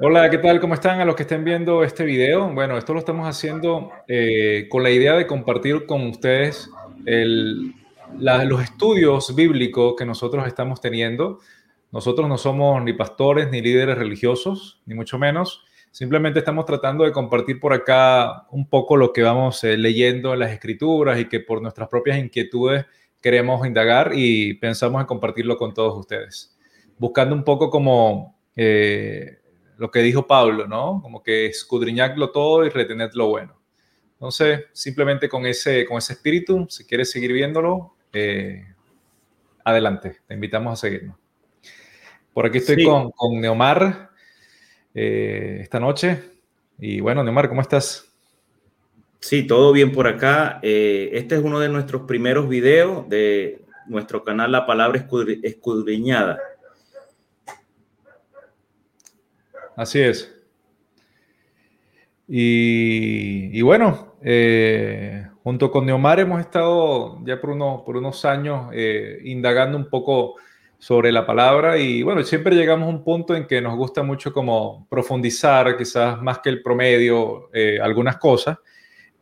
Hola, ¿qué tal? ¿Cómo están a los que estén viendo este video? Bueno, esto lo estamos haciendo eh, con la idea de compartir con ustedes los estudios bíblicos que nosotros estamos teniendo. Nosotros no somos ni pastores ni líderes religiosos, ni mucho menos. Simplemente estamos tratando de compartir por acá un poco lo que vamos eh, leyendo en las escrituras y que por nuestras propias inquietudes queremos indagar y pensamos en compartirlo con todos ustedes. Buscando un poco como eh, lo que dijo Pablo, ¿no? Como que escudriñarlo todo y retener lo bueno. Entonces, simplemente con ese, con ese espíritu, si quieres seguir viéndolo, eh, adelante, te invitamos a seguirnos. Por aquí estoy con, con, Neomar eh, esta noche. Y bueno, Neomar, ¿cómo estás? Sí, todo bien por acá. Eh, este es uno de nuestros primeros videos de nuestro canal La Palabra Escudriñada. Así es. Y, bueno, eh, junto con Neomar hemos estado ya por unos, por unos años eh, indagando un poco sobre la palabra y bueno, siempre llegamos a un punto en que nos gusta mucho como profundizar, quizás más que el promedio, eh, algunas cosas.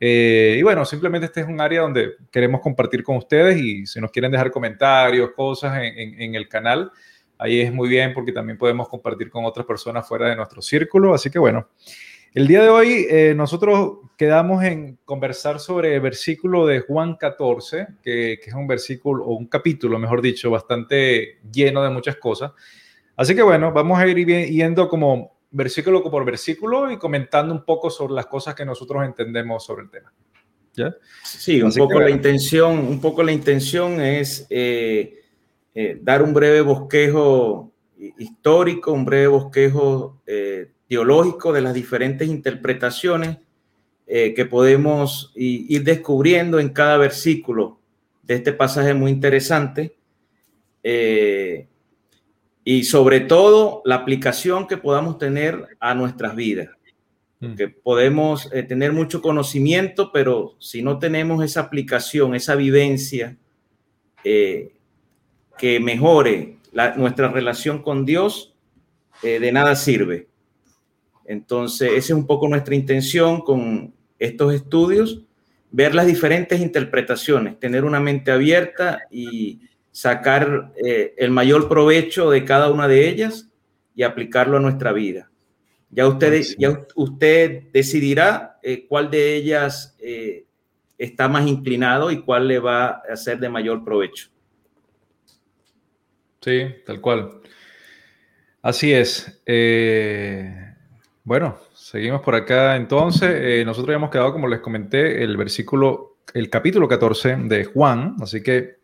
y bueno, simplemente este es un área donde queremos compartir con ustedes y si nos quieren dejar comentarios, cosas en, en el canal, Ahí es muy bien porque también podemos compartir con otras personas fuera de nuestro círculo. Así que bueno, el día de hoy eh, nosotros quedamos en conversar sobre el versículo de Juan 14, que, es un versículo, o un capítulo, mejor dicho, bastante lleno de muchas cosas. Así que bueno, vamos a ir yendo como versículo por versículo y comentando un poco sobre las cosas que nosotros entendemos sobre el tema. ¿Ya? Sí, un poco la intención, un poco la intención es eh, eh, dar un breve bosquejo histórico, un breve bosquejo eh, teológico de las diferentes interpretaciones eh, que podemos ir descubriendo en cada versículo de este pasaje muy interesante. y sobre todo la aplicación que podamos tener a nuestras vidas. Mm. Que podemos tener mucho conocimiento, pero si no tenemos esa aplicación, esa vivencia, que mejore nuestra relación con Dios, eh, de nada sirve. Entonces, esa es un poco nuestra intención con estos estudios, ver las diferentes interpretaciones, tener una mente abierta y sacar eh, el mayor provecho de cada una de ellas y aplicarlo a nuestra vida. Ya usted, ya usted decidirá eh, cuál de ellas está más inclinado y cuál le va a ser de mayor provecho. Sí, tal cual. Así es. Eh, bueno, seguimos por acá entonces. Eh, nosotros habíamos quedado, como les comenté, el versículo, el capítulo 14 de Juan, así que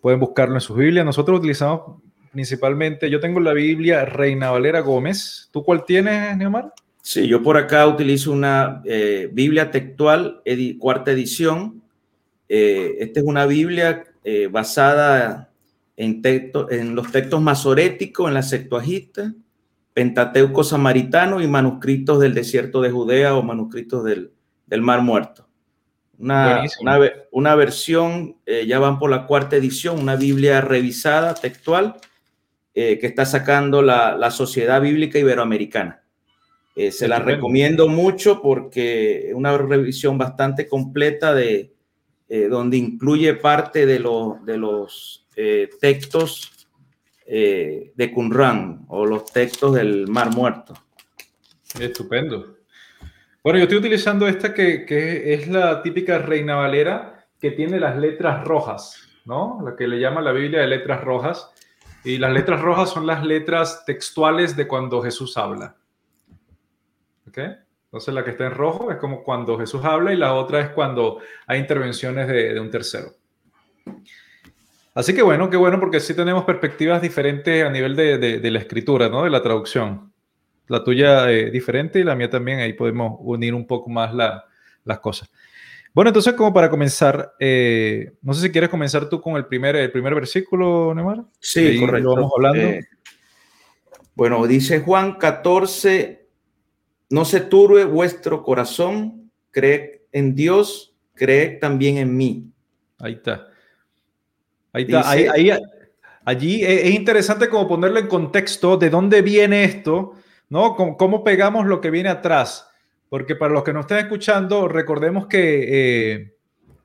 pueden buscarlo en sus Biblias. Nosotros utilizamos principalmente, yo tengo la Biblia Reina Valera Gómez. ¿Tú cuál tienes, Neomar? Sí, yo por acá utilizo una eh, Biblia textual, cuarta edición. esta es una Biblia basada en, en los textos masoréticos, en la Septuaginta, Pentateuco samaritano y manuscritos del desierto de Judea o manuscritos del, Mar Muerto. Una, una, versión, eh, ya van por la cuarta edición, una Biblia revisada, textual, eh, que está sacando la, Sociedad Bíblica Iberoamericana. Eh, se la recomiendo mucho porque es una revisión bastante completa de donde incluye parte de, de los eh, textos eh, de Qumran o los textos del Mar Muerto. Estupendo. Bueno, yo estoy utilizando esta que, es la típica Reina Valera que tiene las letras rojas, ¿no? La que le llama la Biblia de letras rojas. Y las letras rojas son las letras textuales de cuando Jesús habla. ¿Ok? Entonces la que está en rojo es como cuando Jesús habla y la otra es cuando hay intervenciones de, de un tercero. Así que bueno, qué bueno, porque sí tenemos perspectivas diferentes a nivel de, la escritura, ¿no? De la traducción. La tuya eh, diferente y la mía también, ahí podemos unir un poco más las cosas. Bueno, entonces como para comenzar, eh, no sé si quieres comenzar tú con el primer, el primer versículo, Neymar. Sí, correcto. vamos hablando. Eh, bueno, dice Juan 14, no se turbe vuestro corazón, creed en Dios, creed también en mí. Ahí está. Ahí está. ahí, allí es interesante como ponerlo en contexto de dónde viene esto, ¿no? ¿Cómo, pegamos lo que viene atrás? Porque para los que nos estén escuchando, recordemos que eh,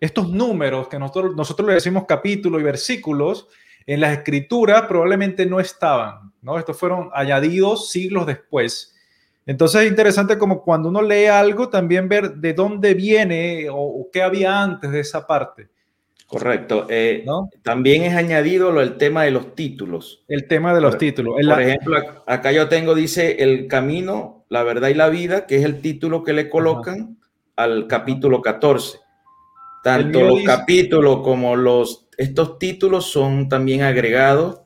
estos números que nosotros, nosotros le decimos capítulos y versículos, en las escrituras probablemente no estaban, ¿no? Estos fueron añadidos siglos después. Entonces es interesante como cuando uno lee algo, también ver de dónde viene o, qué había antes de esa parte. Correcto. Eh, también es añadido el tema de los títulos. El tema de los títulos. Por ejemplo, acá yo tengo, dice, el camino, la verdad y la vida, que es el título que le colocan al capítulo 14. Tanto los capítulos como los, estos títulos son también agregados,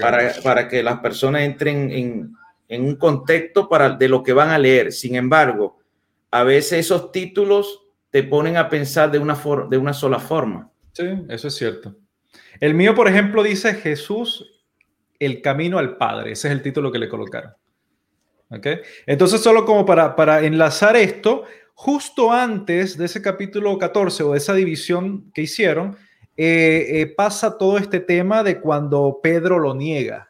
Para, para, que las personas entren en, en un contexto para, de lo que van a leer. Sin embargo, a veces esos títulos te ponen a pensar de una, de una sola forma. Sí, eso es cierto. El mío, por ejemplo, dice Jesús, el camino al Padre. Ese es el título que le colocaron. ¿Okay? Entonces, solo como para, para enlazar esto, justo antes de ese capítulo 14 o de esa división que hicieron, eh, eh, pasa todo este tema de cuando Pedro lo niega.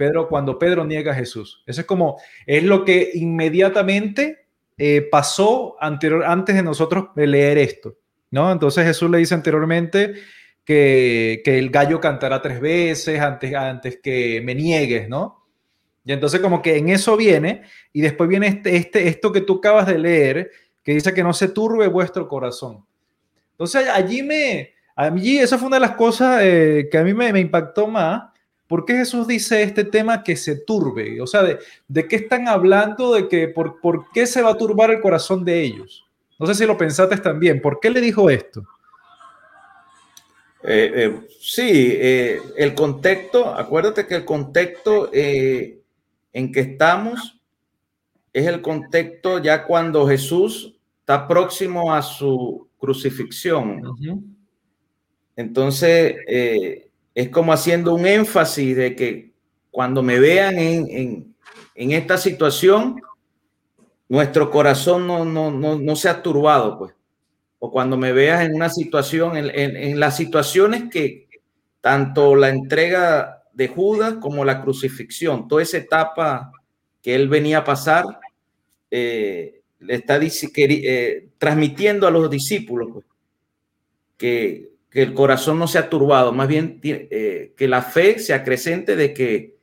Pedro, cuando Pedro niega a Jesús. Eso es como, es lo que inmediatamente eh, pasó anterior, antes de nosotros leer esto, ¿no? Entonces Jesús le dice anteriormente que, que el gallo cantará tres veces antes, antes que me niegues, ¿no? Y entonces como que en eso viene, y después viene este, este, esto que tú acabas de leer, que dice que no se turbe vuestro corazón. Entonces allí me, allí esa fue una de las cosas eh, que a mí me, me impactó más, ¿Por qué Jesús dice este tema que se turbe? O sea, ¿de, de qué están hablando? ¿De que por, por, qué se va a turbar el corazón de ellos? No sé si lo pensaste también. ¿Por qué le dijo esto? Eh, eh, sí, eh, el contexto, acuérdate que el contexto en que estamos es el contexto ya cuando Jesús está próximo a su crucifixión. Entonces, es como haciendo un énfasis de que cuando me vean en, esta situación, nuestro corazón no, no, no, no sea turbado, pues. O cuando me veas en una situación, en, las situaciones que tanto la entrega de Judas como la crucifixión, toda esa etapa que él venía a pasar, eh, le está eh, transmitiendo a los discípulos pues, que que el corazón no sea turbado, más bien eh, que la fe se acrecente de que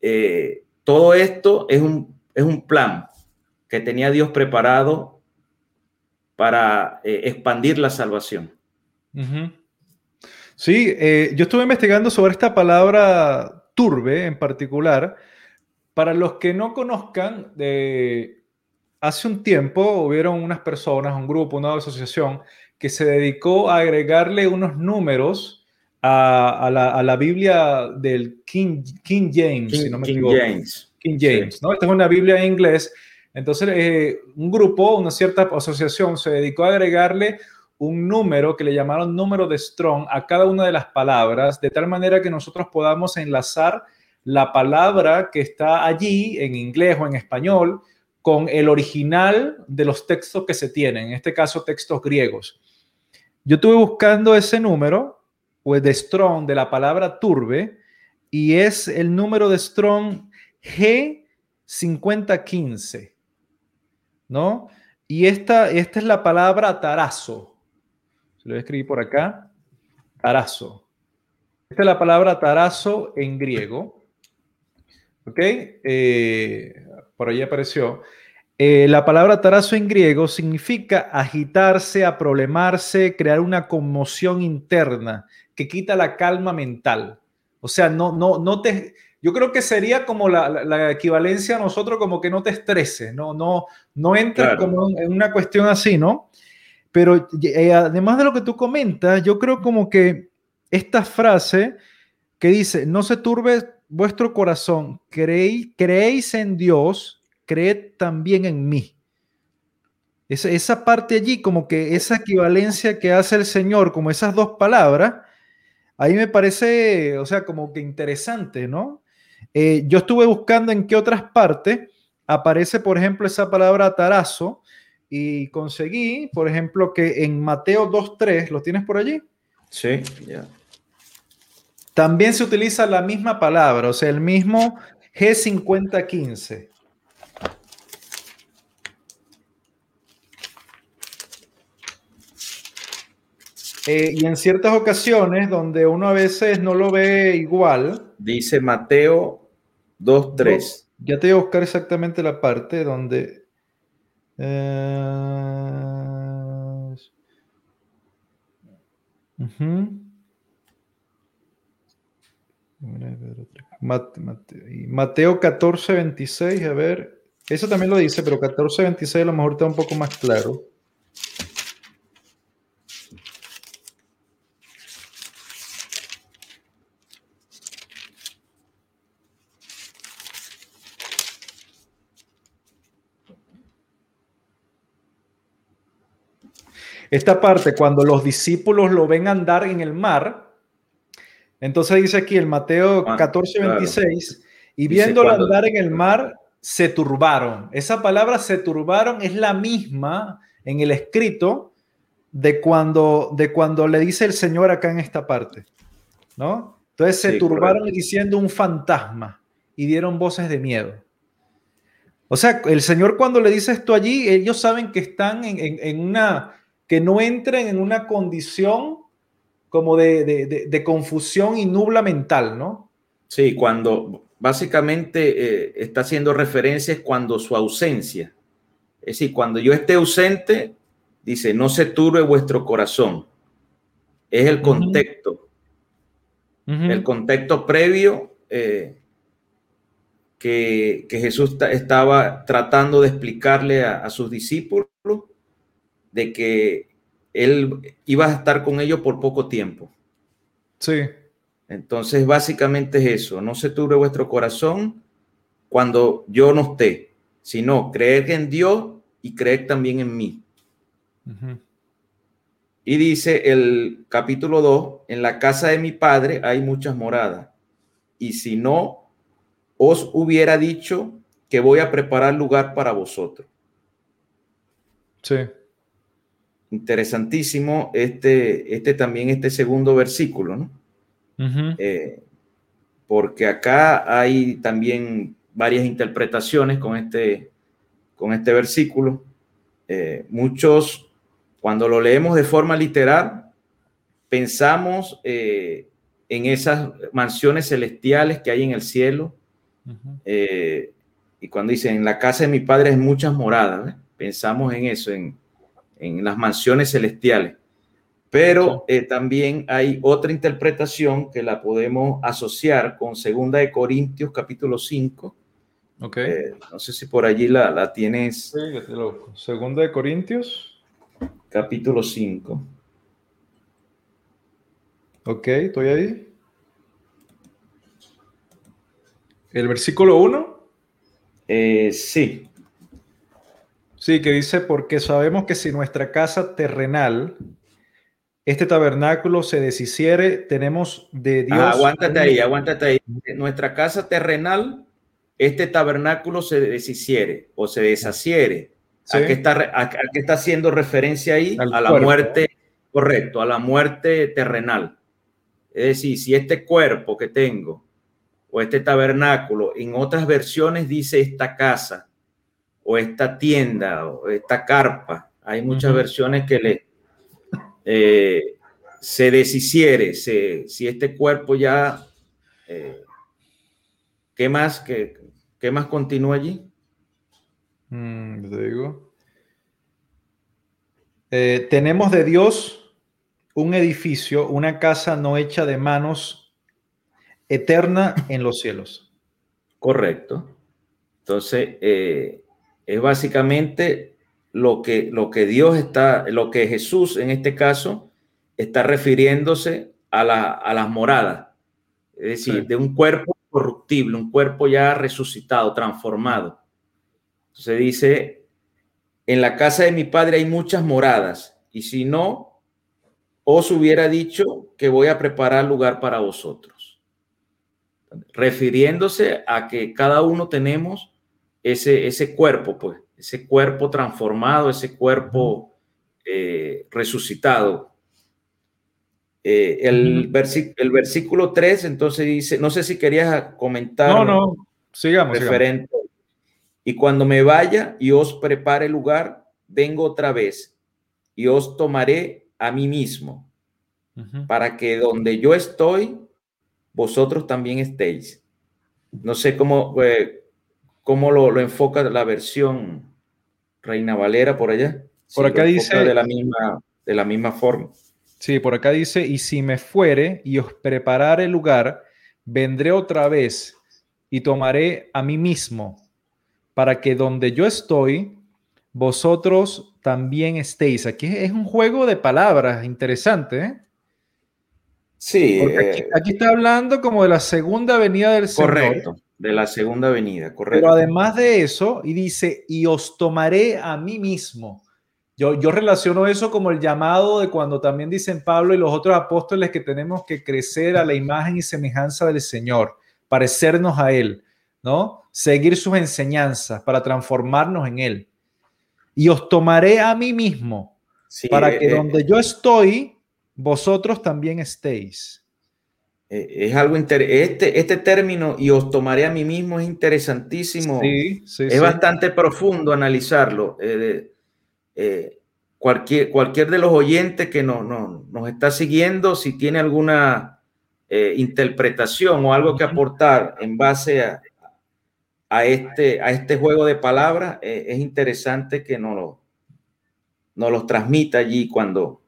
eh, todo esto es un, es un plan que tenía Dios preparado para eh, expandir la salvación. Sí, yo estuve investigando sobre esta palabra turbe en particular. Para los que no conozcan, hace un tiempo hubieron unas personas, un grupo, una asociación que se dedicó a agregarle unos números a, la, Biblia del King, King James, King, si no me King James. King James, ¿no? Esta es una Biblia en inglés. Entonces, eh, un grupo, una cierta asociación se dedicó a agregarle un número que le llamaron número de Strong a cada una de las palabras, de tal manera que nosotros podamos enlazar la palabra que está allí en inglés o en español con el original de los textos que se tienen, en este caso textos griegos. Yo estuve buscando ese número, pues de Strong, de la palabra turbe, y es el número de Strong G5015, ¿no? Y esta, esta es la palabra tarazo. Se lo voy a escribir por acá. Tarazo. Esta es la palabra tarazo en griego. ¿Ok? Eh, por ahí apareció. Eh, la palabra tarazo en griego significa agitarse, aprolemarse, crear una conmoción interna que quita la calma mental. O sea, no, no, no te. Yo creo que sería como la, equivalencia a nosotros, como que no te estreses, no, no, no entres como en una cuestión así, ¿no? Pero eh, además de lo que tú comentas, yo creo como que esta frase que dice: No se turbe vuestro corazón, creéis, creéis en Dios creed también en mí. Esa, esa parte allí, como que esa equivalencia que hace el Señor, como esas dos palabras, ahí me parece, o sea, como que interesante, ¿no? Eh, yo estuve buscando en qué otras partes aparece, por ejemplo, esa palabra tarazo y conseguí, por ejemplo, que en Mateo 2.3, ¿lo tienes por allí? Sí, ya. También se utiliza la misma palabra, o sea, el mismo G5015. Eh, y en ciertas ocasiones donde uno a veces no lo ve igual. Dice Mateo 2.3. Ya te voy a buscar exactamente la parte donde... Uh, Mateo 14, 26, a ver. Eso también lo dice, pero 14, 26 a lo mejor está un poco más claro. Esta parte, cuando los discípulos lo ven andar en el mar, entonces dice aquí el Mateo 14, 26, y viéndolo andar en el mar, se turbaron. Esa palabra se turbaron es la misma en el escrito de cuando, de cuando le dice el Señor acá en esta parte, ¿no? Entonces se turbaron diciendo un fantasma y dieron voces de miedo. O sea, el Señor cuando le dice esto allí, ellos saben que están en una, que no entren en una condición como de, confusión y nubla mental, ¿no? Sí, cuando básicamente eh, está haciendo referencias cuando su ausencia, es decir, cuando yo esté ausente, dice, no se turbe vuestro corazón. Es el contexto, el contexto previo eh, que, Jesús estaba tratando de explicarle a sus discípulos de que él iba a estar con ellos por poco tiempo. Sí. Entonces, básicamente es eso, no se turbe vuestro corazón cuando yo no esté, sino creer en Dios y creer también en mí. Y dice el capítulo 2, en la casa de mi padre hay muchas moradas, y si no, os hubiera dicho que voy a preparar lugar para vosotros. Sí interesantísimo este, este también, este segundo versículo, ¿no? Eh, porque acá hay también varias interpretaciones con este, con este versículo. Eh, muchos, cuando lo leemos de forma literal, pensamos eh, en esas mansiones celestiales que hay en el cielo. y cuando dicen, en la casa de mi padre hay muchas moradas, pensamos en eso, en, en las mansiones celestiales. Pero eh, también hay otra interpretación que la podemos asociar con Segunda de Corintios capítulo 5. Okay. Eh, no sé si por allí la, la tienes. Sí, Segunda de Corintios. Capítulo 5. Ok, estoy ahí. ¿El versículo 1? Eh, sí. Sí, que dice, porque sabemos que si nuestra casa terrenal, este tabernáculo se deshiciere, tenemos de Dios. aguántate ahí, aguántate ahí. Nuestra casa terrenal, este tabernáculo se deshiciere o se deshaciere. ¿A, qué está, está haciendo referencia ahí? a la muerte, correcto, a la muerte terrenal. Es decir, si este cuerpo que tengo o este tabernáculo, en otras versiones dice esta casa, o esta tienda o esta carpa. Hay muchas versiones que le eh, se deshiciere, si este cuerpo ya, eh, ¿qué más? ¿Qué, qué más continúa allí? Mm, te digo. Eh, tenemos de Dios un edificio, una casa no hecha de manos, eterna en los cielos. Correcto. Entonces, es básicamente lo que, lo que Dios está, lo que Jesús en este caso está refiriéndose a, la, a las moradas, es decir, de un cuerpo corruptible, un cuerpo ya resucitado, transformado. Se dice, en la casa de mi padre hay muchas moradas, y si no, os hubiera dicho que voy a preparar lugar para vosotros. Refiriéndose a que cada uno tenemos ese, ese cuerpo, pues, ese cuerpo transformado, ese cuerpo eh, resucitado. Eh, el, el, versículo 3, entonces dice, no sé si querías comentar. No, no, sigamos. Referente. Y cuando me vaya y os prepare lugar, vengo otra vez y os tomaré a mí mismo, para que donde yo estoy, vosotros también estéis. No sé cómo, eh, cómo lo, lo, enfoca la versión Reina Valera por allá. Por acá dice... De la, misma, de la misma forma. Sí, por acá dice, y si me fuere y os preparare el lugar, vendré otra vez y tomaré a mí mismo, para que donde yo estoy, vosotros también estéis. Aquí es un juego de palabras interesante, ¿eh? Sí. Eh, aquí, está hablando como de la segunda venida del Señor. Correcto, de la segunda venida, correcto. Pero además de eso, y dice, y os tomaré a mí mismo. Yo, yo relaciono eso como el llamado de cuando también dicen Pablo y los otros apóstoles que tenemos que crecer a la imagen y semejanza del Señor, parecernos a Él, ¿no? Seguir sus enseñanzas para transformarnos en Él. Y os tomaré a mí mismo, para que eh, donde yo estoy, vosotros también estéis. Eh, es algo este, este término, y os tomaré a mí mismo, es interesantísimo. es bastante profundo analizarlo. Eh, eh, cualquier, cualquier de los oyentes que no, nos está siguiendo, si tiene alguna interpretación o algo que aportar en base a, a, este, a este juego de palabras, es interesante que nos lo, nos los transmita allí cuando,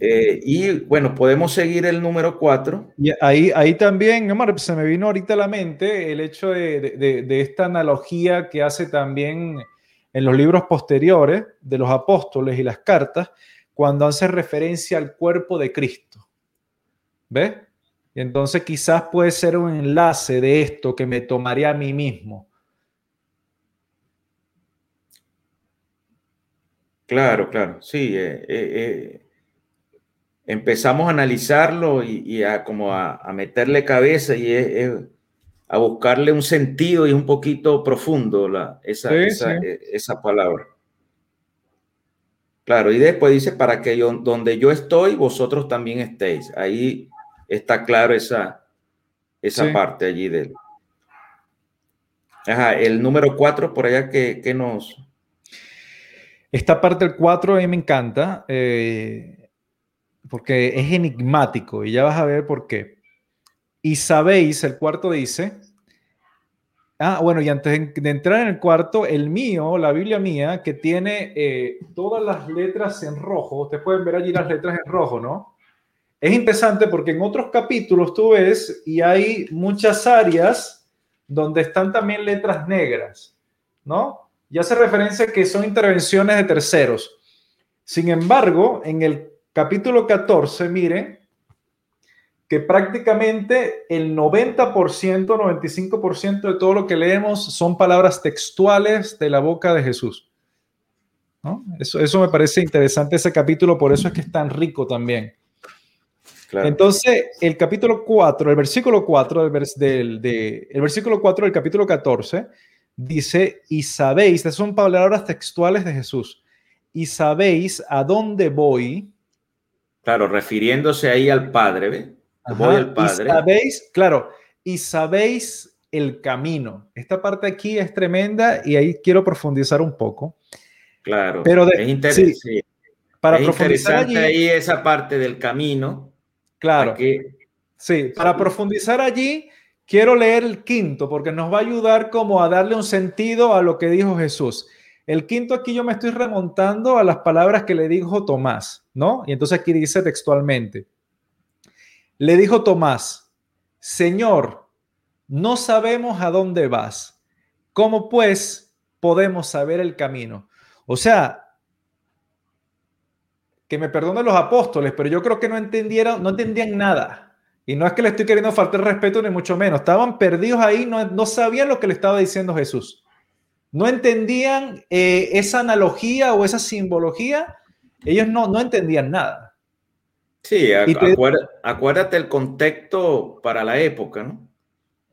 eh, y bueno, podemos seguir el número 4. Y ahí, ahí también, Omar, se me vino ahorita a la mente el hecho de, de, esta analogía que hace también en los libros posteriores de los apóstoles y las cartas, cuando hace referencia al cuerpo de Cristo. ¿Ves? Y entonces quizás puede ser un enlace de esto que me tomaría a mí mismo. Claro, claro, sí. Eh, eh, empezamos a analizarlo y, a como a, meterle cabeza y a buscarle un sentido y un poquito profundo la, esa, e, esa, palabra. Claro, y después dice, para que yo, donde yo estoy, vosotros también estéis. Ahí está claro esa, esa parte allí del... Ajá, el número cuatro, por allá que, nos... Esta parte del cuatro a mí me encanta. Eh, porque es enigmático y ya vas a ver por qué. Y sabéis, el cuarto dice, ah, bueno, y antes de entrar en el cuarto, el mío, la Biblia mía, que tiene eh, todas las letras en rojo, ustedes pueden ver allí las letras en rojo, ¿no? Es interesante porque en otros capítulos tú ves y hay muchas áreas donde están también letras negras, ¿no? Y hace referencia que son intervenciones de terceros. Sin embargo, en el capítulo 14, miren, que prácticamente el 90%, 95% de todo lo que leemos son palabras textuales de la boca de Jesús. Eso, eso me parece interesante ese capítulo, por eso es que es tan rico también. Entonces, el capítulo 4, el versículo 4 del, del el versículo 4 del capítulo 14 dice, y sabéis, estas son palabras textuales de Jesús, y sabéis a dónde voy Claro, refiriéndose ahí al Padre, ¿ve? Voy al Padre. Y sabéis, claro, y sabéis el camino. Esta parte aquí es tremenda y ahí quiero profundizar un poco. Claro, pero es interesante. Para profundizar allí, ahí esa parte del camino. Claro. sí, para profundizar allí, quiero leer el quinto porque nos va a ayudar como a darle un sentido a lo que dijo Jesús. El quinto aquí yo me estoy remontando a las palabras que le dijo Tomás, ¿no? Y entonces aquí dice textualmente, le dijo Tomás, Señor, no sabemos a dónde vas. ¿Cómo pues podemos saber el camino? O sea, que me perdonen los apóstoles, pero yo creo que no entendieron, no entendían nada. Y no es que le estoy queriendo faltar respeto ni mucho menos. Estaban perdidos ahí, no, no sabían lo que le estaba diciendo Jesús no entendían eh, esa analogía o esa simbología, ellos no, no entendían nada. Sí, acuérdate, el contexto para la época, ¿no?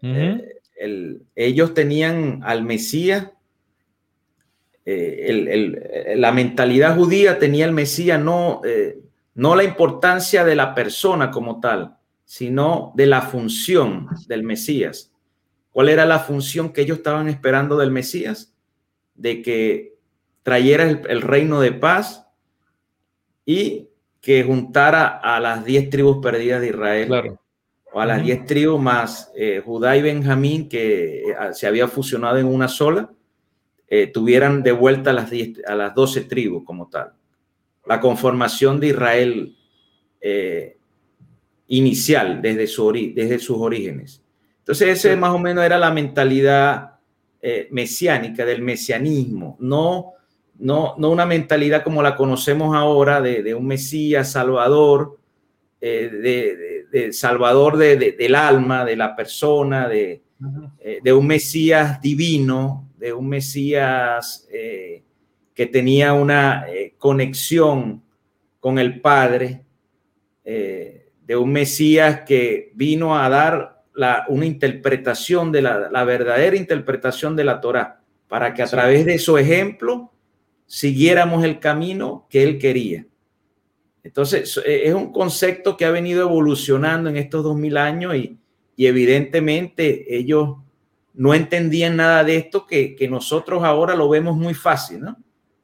Eh, ellos tenían al Mesías, eh, la mentalidad judía tenía el Mesías no, no la importancia de la persona como tal, sino de la función del Mesías. ¿Cuál era la función que ellos estaban esperando del Mesías? de que trayera el, reino de paz y que juntara a las diez tribus perdidas de Israel. Claro. O a las diez tribus más eh, Judá y Benjamín, que eh, se había fusionado en una sola, eh, tuvieran de vuelta a las, a las 12 tribus como tal. La conformación de Israel inicial desde, su desde sus orígenes. Entonces, ese más o menos era la mentalidad mesiánica, del mesianismo, no no, no una mentalidad como la conocemos ahora de, un Mesías salvador, eh, de, salvador del alma, de la persona, de, eh, de, un Mesías divino, de un Mesías eh, que tenía una conexión con el Padre, de un Mesías que vino a dar la, una interpretación de la, la, verdadera interpretación de la Torah, para que a través de su ejemplo siguiéramos el camino que él quería. Entonces, e, es un concepto que ha venido evolucionando en estos dos mil años y, evidentemente ellos no entendían nada de esto que, nosotros ahora lo vemos muy fácil, ¿no?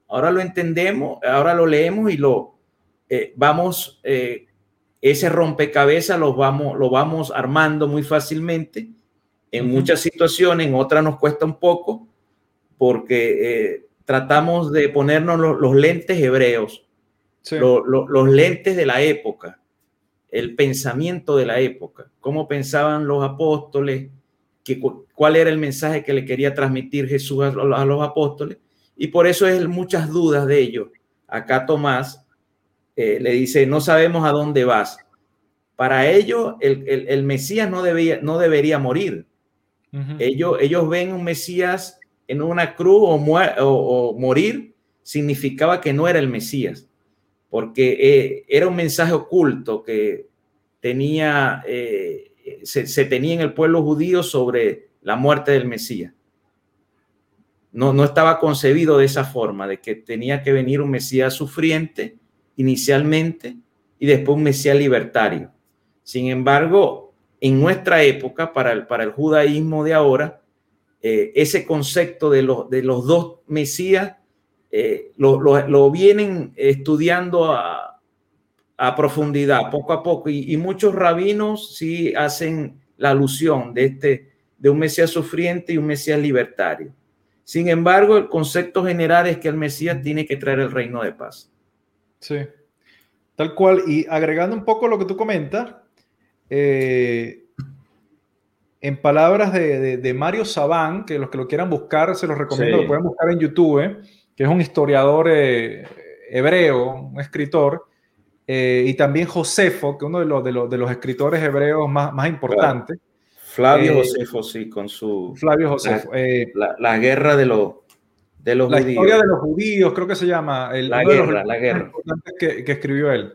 Ahora lo entendemos, ahora lo leemos y lo eh, vamos, eh, ese rompecabezas lo vamos, lo vamos armando muy fácilmente. En muchas situaciones, en otras nos cuesta un poco, porque eh, tratamos de ponernos los, lentes hebreos, los lentes de la época, el pensamiento de la época, cómo pensaban los apóstoles, que, cuál era el mensaje que le quería transmitir Jesús a, los apóstoles, y por eso es muchas dudas de ellos. Acá Tomás eh, le dice, no sabemos a dónde vas. Para ellos, el, Mesías no, debía, no debería morir. ellos, ellos ven un Mesías en una cruz o, morir significaba que no era el Mesías, porque eh, era un mensaje oculto que tenía, eh, se, tenía en el pueblo judío sobre la muerte del Mesías. No, no estaba concebido de esa forma, de que tenía que venir un Mesías sufriente inicialmente y después un Mesías libertario. Sin embargo, en nuestra época, para el, para el judaísmo de ahora, eh, ese concepto de, los, de los dos Mesías eh, lo, vienen estudiando a, profundidad, poco a poco, y, muchos rabinos sí hacen la alusión de, este, de un Mesías sufriente y un Mesías libertario. Sin embargo, el concepto general es que el Mesías tiene que traer el reino de paz. Sí, tal cual. Y agregando un poco lo que tú comentas, eh, en palabras de, Mario Sabán, que los que lo quieran buscar, se los recomiendo, lo pueden buscar en YouTube, ¿eh? que es un historiador eh, hebreo, un escritor, eh, y también Josefo, que es uno de los, de los, de los escritores hebreos más, más importantes. Flavio Josefo, sí, con su... Flavio Josefo. La, guerra de, los de los la historia de los judíos, creo que se llama. El, la guerra, la guerra. Que, que, escribió él.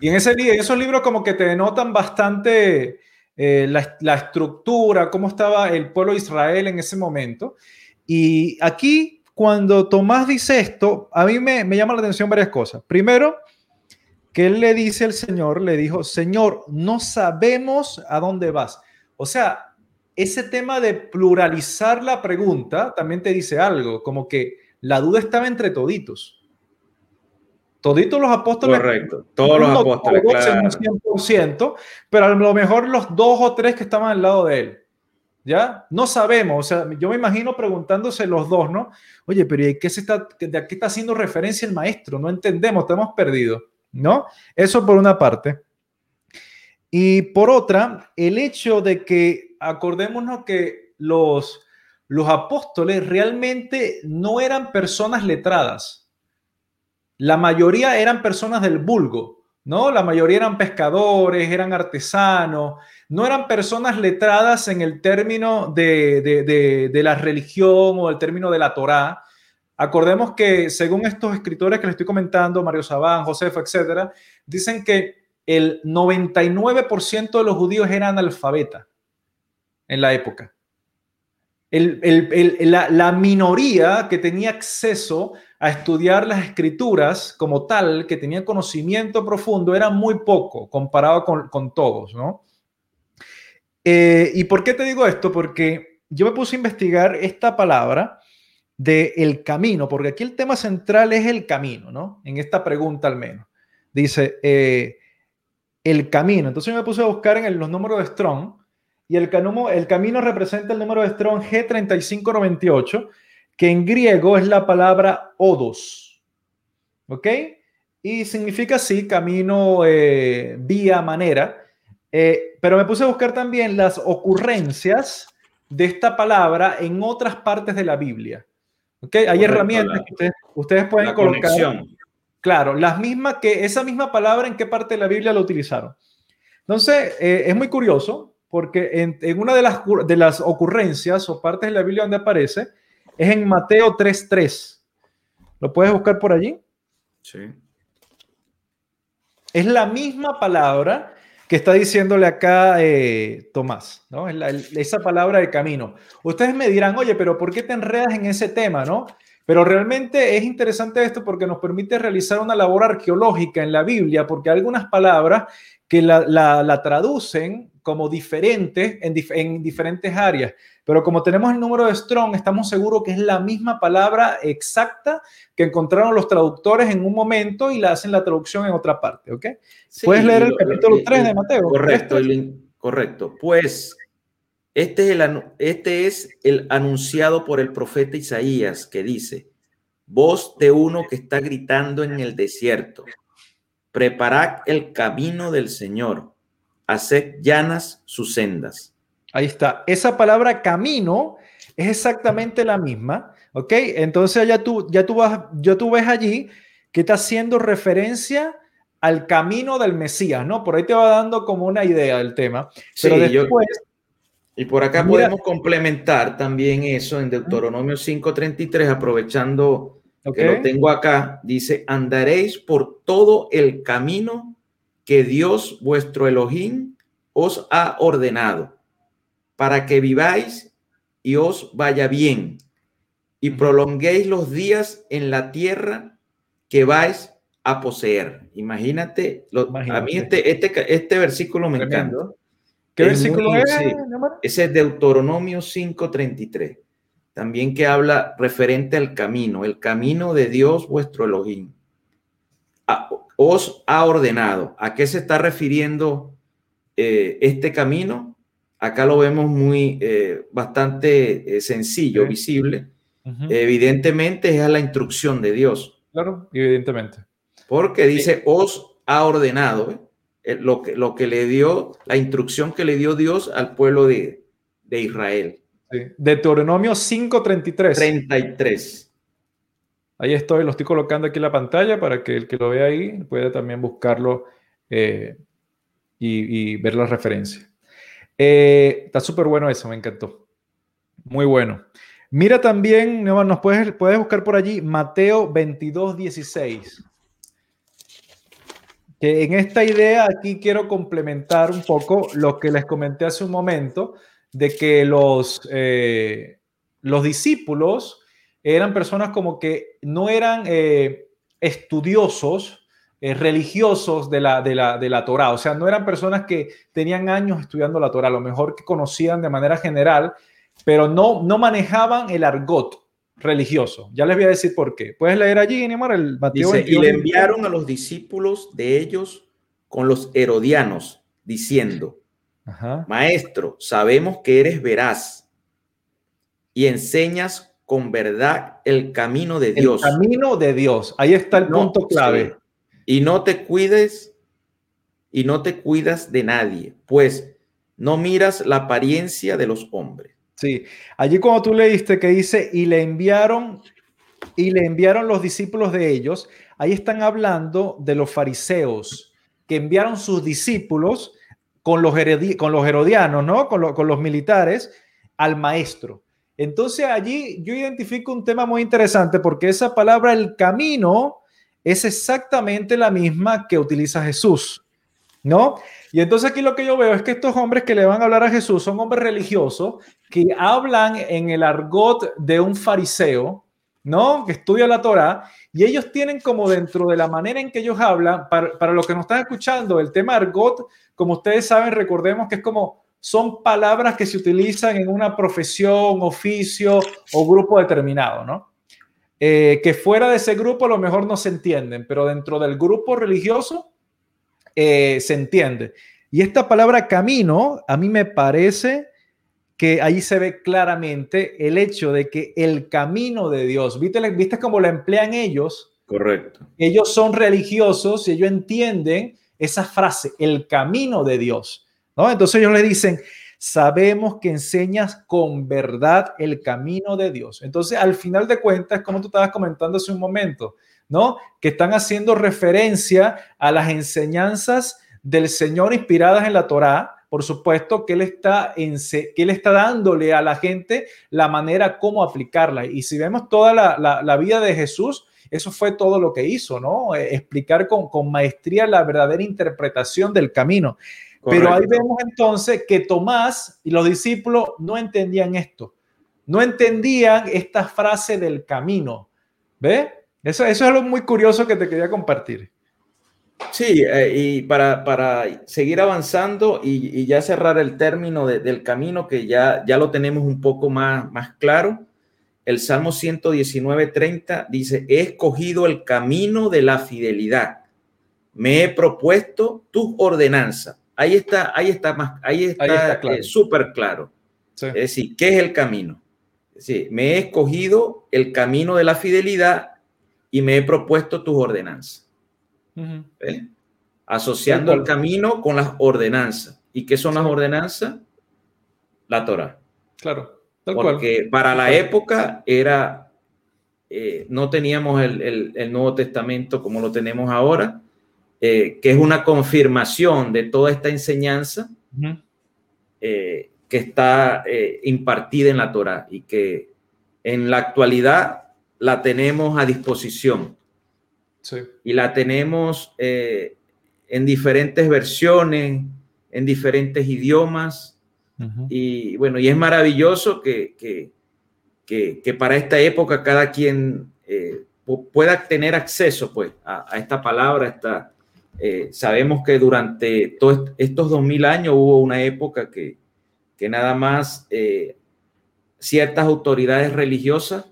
Y en, ese, esos libros como que te denotan bastante eh, la, estructura, cómo estaba el pueblo de Israel en ese momento. Y aquí, cuando Tomás dice esto, a mí me, me llama la atención varias cosas. Primero, que él le dice al Señor, le dijo, Señor, no sabemos a dónde vas. O sea, ese tema de pluralizar la pregunta también te dice algo, como que la duda estaba entre toditos. Toditos los apóstoles. Correcto, todos los apóstoles, claro. 100%, pero a lo mejor los dos o tres que estaban al lado de él. ¿Ya? No sabemos, o sea, yo me imagino preguntándose los dos, ¿no? Oye, pero ¿de qué, se está, ¿de qué está haciendo referencia el maestro? No entendemos, estamos perdidos, ¿no? Eso por una parte. Y por otra, el hecho de que, acordémonos que los, los apóstoles realmente no eran personas letradas la mayoría eran personas del vulgo, ¿no? La mayoría eran pescadores, eran artesanos, no eran personas letradas en el término de, la religión o el término de la Torá. Acordemos que según estos escritores que les estoy comentando, Mario Sabán, Josefo, etcétera, dicen que el 99% de los judíos eran analfabetas en la época. la, minoría que tenía acceso a estudiar las escrituras como tal, que tenía conocimiento profundo, era muy poco comparado con, todos, ¿no? Eh, ¿Y por qué te digo esto? Porque yo me puse a investigar esta palabra de el camino, porque aquí el tema central es el camino, ¿no? En esta pregunta al menos. dice eh, el camino. Entonces yo me puse a buscar en los números de Strong y el, el camino representa el número de Strong G3598, que en griego es la palabra odos. ¿Ok? Y significa así, camino, eh, vía, manera. Eh, pero me puse a buscar también las ocurrencias de esta palabra en otras partes de la Biblia. ¿Ok? Hay herramientas que ustedes, pueden colocar. Claro, las mismas que esa misma palabra en qué parte de la Biblia la utilizaron. Entonces, eh, es muy curioso porque en, una de las, de las ocurrencias o partes de la Biblia donde aparece es en Mateo 3.3. ¿Lo puedes buscar por allí? Sí. Es la misma palabra que está diciéndole acá eh, Tomás, ¿no? esa palabra de camino. Ustedes me dirán, oye, pero ¿por qué te enredas en ese tema, no? Pero realmente es interesante esto porque nos permite realizar una labor arqueológica en la Biblia, porque hay algunas palabras que la, traducen como diferentes en, en, diferentes áreas. Pero como tenemos el número de Strong, estamos seguros que es la misma palabra exacta que encontraron los traductores en un momento y la hacen la traducción en otra parte. ¿ok? Puedes leer el capítulo 3 de Mateo. Correcto, correcto. Pues este es, el, este es el anunciado por el profeta Isaías que dice, voz de uno que está gritando en el desierto, preparad el camino del Señor, haced llanas sus sendas. Ahí está. Esa palabra camino es exactamente la misma, ¿ok? Entonces ya tú, ya tú, vas, ya tú ves allí que está haciendo referencia al camino del Mesías, ¿no? Por ahí te va dando como una idea del tema. Pero después... Y por acá podemos complementar también eso en Deuteronomio 5:33, aprovechando que lo tengo acá, dice, andaréis por todo el camino que Dios vuestro Elohim os ha ordenado, para que viváis y os vaya bien, y prolonguéis los días en la tierra que vais a poseer. Imagínate, a mí este, este, este versículo me encanta. ¿Qué versículo es? ese es Deuteronomio 5:33. También que habla referente al camino, el camino de Dios vuestro Elohim. Os ha ordenado. ¿A qué se está refiriendo eh, este camino? Acá lo vemos muy, eh, bastante eh, sencillo, visible. Evidentemente es a la instrucción de Dios. Claro, evidentemente. Porque dice, os ha ordenado. Lo que, lo que le dio, la instrucción que le dio Dios al pueblo de, de Israel. Sí. Deuteronomio 5.33. 33. Ahí estoy, lo estoy colocando aquí en la pantalla para que el que lo vea ahí pueda también buscarlo eh, y, ver la referencia. Eh, está súper bueno eso, me encantó. Muy bueno. Mira también, nos puedes, buscar por allí Mateo 22, 16 que en esta idea aquí quiero complementar un poco lo que les comenté hace un momento, de que los, eh, los discípulos eran personas como que no eran eh, estudiosos, eh, religiosos de la, de, la, de la Torah, o sea, no eran personas que tenían años estudiando la Torah, a lo mejor que conocían de manera general, pero no, no manejaban el argot, religioso. Ya les voy a decir por qué. Puedes leer allí, Neymar, el Mateo Y le enviaron a los discípulos de ellos con los herodianos, diciendo, Maestro, sabemos que eres veraz y enseñas con verdad el camino de Dios. El camino de Dios. Ahí está el punto clave. Y no te cuides y no te cuidas de nadie, pues no miras la apariencia de los hombres Sí, allí cuando tú leíste que dice, y le enviaron, y le enviaron los discípulos de ellos, ahí están hablando de los fariseos, que enviaron sus discípulos con los, con los herodianos, ¿no? Con, con los militares al maestro. Entonces allí yo identifico un tema muy interesante porque esa palabra, el camino, es exactamente la misma que utiliza Jesús, ¿no? Y entonces aquí lo que yo veo es que estos hombres que le van a hablar a Jesús son hombres religiosos que hablan en el argot de un fariseo, ¿no? Que estudia la Torah y ellos tienen como dentro de la manera en que ellos hablan, para, para los que nos están escuchando, el tema argot, como ustedes saben, recordemos que es como son palabras que se utilizan en una profesión, oficio o grupo determinado, ¿no? eh, que fuera de ese grupo a lo mejor no se entienden, pero dentro del grupo religioso eh, se entiende. Y esta palabra camino, a mí me parece que ahí se ve claramente el hecho de que el camino de Dios, ¿viste, viste cómo lo emplean ellos? Correcto. Ellos son religiosos y ellos entienden esa frase, el camino de Dios. ¿No? Entonces ellos le dicen, sabemos que enseñas con verdad el camino de Dios. Entonces, al final de cuentas, como tú estabas comentando hace un momento, ¿no? Que están haciendo referencia a las enseñanzas del Señor inspiradas en la Torá, por supuesto que él está en, que él está dándole a la gente la manera como aplicarla. Y si vemos toda la, vida de Jesús, eso fue todo lo que hizo, ¿no? Eh, explicar con, con maestría la verdadera interpretación del camino. Pero ahí vemos entonces que Tomás y los discípulos no entendían esto. No entendían esta frase del camino. ¿Ve? Eso, eso es algo muy curioso que te quería compartir. Sí, eh, y para, para, seguir avanzando y, ya cerrar el término del camino, que ya, ya lo tenemos un poco más, más claro, el Salmo 119, 30 dice, he escogido el camino de la fidelidad, me he propuesto tus ordenanzas. Ahí está, ahí está más, ahí está, eh, súper claro. Es decir, ¿qué es el camino? Sí, me he escogido el camino de la fidelidad y me he propuesto tus ordenanzas. Asociando el camino con las ordenanzas. ¿Y qué son las ordenanzas? La Torah. Claro. Porque para la época era, eh, no teníamos el, Nuevo Testamento como lo tenemos ahora, eh, que es una confirmación de toda esta enseñanza eh, que está impartida en la Torah y que en la actualidad la tenemos a disposición. Y la tenemos eh, en diferentes versiones, en diferentes idiomas. Y bueno, y es maravilloso que, que, para esta época cada quien eh, pueda tener acceso pues, a, esta palabra. Esta, eh, sabemos que durante todos estos dos mil años hubo una época que, que nada más ciertas autoridades religiosas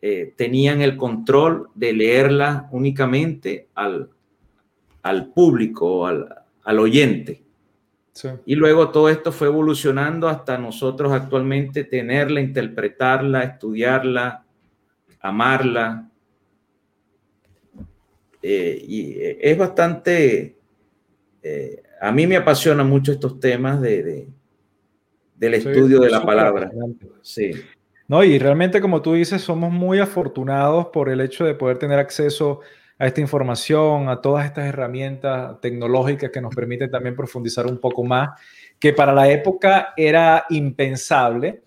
eh, tenían el control de leerla únicamente al, al público, al, al oyente. Y luego todo esto fue evolucionando hasta nosotros actualmente tenerla, interpretarla, estudiarla, amarla. Eh, y es bastante, eh, a mí me apasiona mucho estos temas de, del estudio de la palabra. Sí. No, y realmente, como tú dices, somos muy afortunados por el hecho de poder tener acceso a esta información, a todas estas herramientas tecnológicas que nos permiten también profundizar un poco más, que para la época era impensable.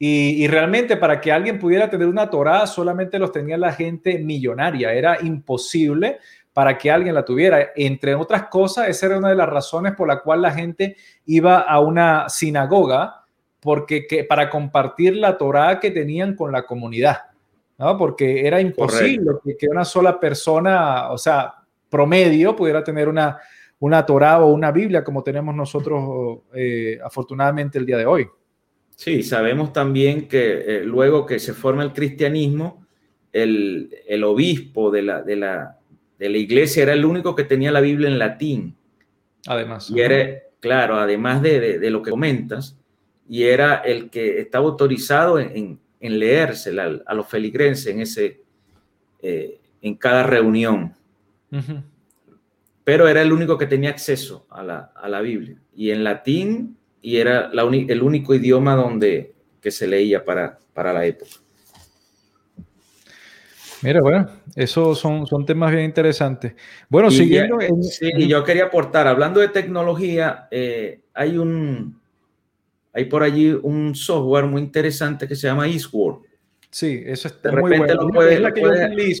Y, realmente para que alguien pudiera tener una Torah solamente los tenía la gente millonaria, era imposible para que alguien la tuviera. Entre otras cosas, esa era una de las razones por la cual la gente iba a una sinagoga porque que, para compartir la Torah que tenían con la comunidad, ¿no? Porque era imposible que, una sola persona, o sea, promedio, pudiera tener una, una Torah o una Biblia como tenemos nosotros eh, afortunadamente el día de hoy. Sí, sabemos también que eh, luego que se forma el cristianismo, el, el obispo de la, de, la, de la iglesia era el único que tenía la Biblia en latín. Además. Y era, claro, además de, de, lo que comentas, y era el que estaba autorizado en, en leérsela a los feligrenses en, ese, eh, en cada reunión. Pero era el único que tenía acceso a la, a la Biblia. Y en latín, y era la el único idioma donde que se leía para, para la época. Mira, bueno, esos son, son temas bien interesantes. Bueno, siguiendo. Sí, y yo quería aportar, hablando de tecnología, eh, hay un, hay por allí un software muy interesante que se llama Eastward. Sí, eso está de repente Lo, puedes,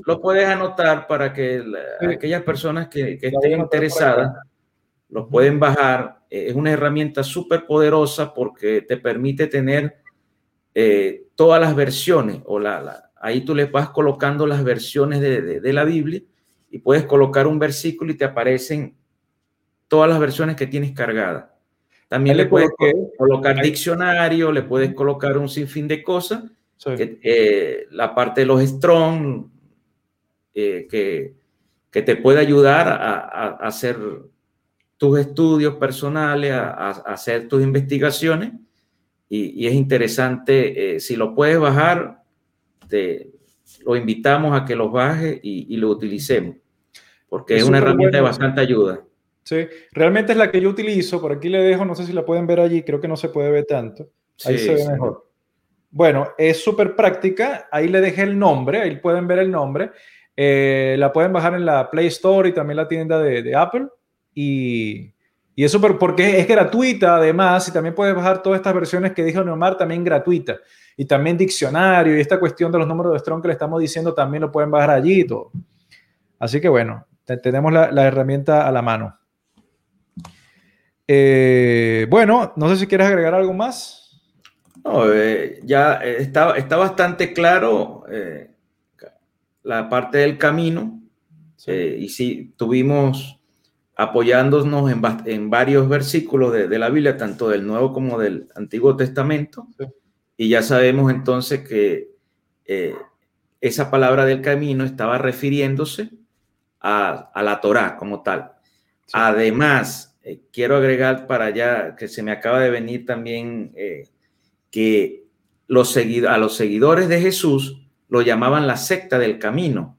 lo, puedes, anotar para que aquellas personas que, estén interesadas lo pueden bajar. Eh, es una herramienta súper poderosa porque te permite tener eh, todas las versiones o la, ahí tú le vas colocando las versiones de, de la Biblia y puedes colocar un versículo y te aparecen todas las versiones que tienes cargadas. También le puedes colocar diccionario, le puedes colocar un sinfín de cosas eh, la parte de los strong, eh, que, que, te puede ayudar a, hacer tus estudios personales, a, hacer tus investigaciones. Y, es interesante, eh, si lo puedes bajar, te, lo invitamos a que los baje y, lo utilicemos, porque es, una herramienta de bastante ayuda. Sí, realmente es la que yo utilizo. Por aquí le dejo, no sé si la pueden ver allí, creo que no se puede ver tanto. Ahí se ve mejor. Bueno, es súper práctica. Ahí le dejé el nombre, ahí pueden ver el nombre. Eh, la pueden bajar en la Play Store y también la tienda de, Apple. Y, y es súper, porque es, gratuita además, y también puedes bajar todas estas versiones que dijo Neomar, también gratuita. Y también diccionario y esta cuestión de los números de Strong que le estamos diciendo, también lo pueden bajar allí y todo. Así que bueno, tenemos la, herramienta a la mano. Eh, bueno, no sé si quieres agregar algo más. No, eh, ya está, está, bastante claro eh, la parte del camino. Eh, y sí, tuvimos apoyándonos en, varios versículos de, la Biblia, tanto del Nuevo como del Antiguo Testamento. Y ya sabemos entonces que esa palabra del camino estaba refiriéndose a, la Torá como tal. Además, quiero agregar para allá que se me acaba de venir también que los a los seguidores de Jesús lo llamaban la secta del camino.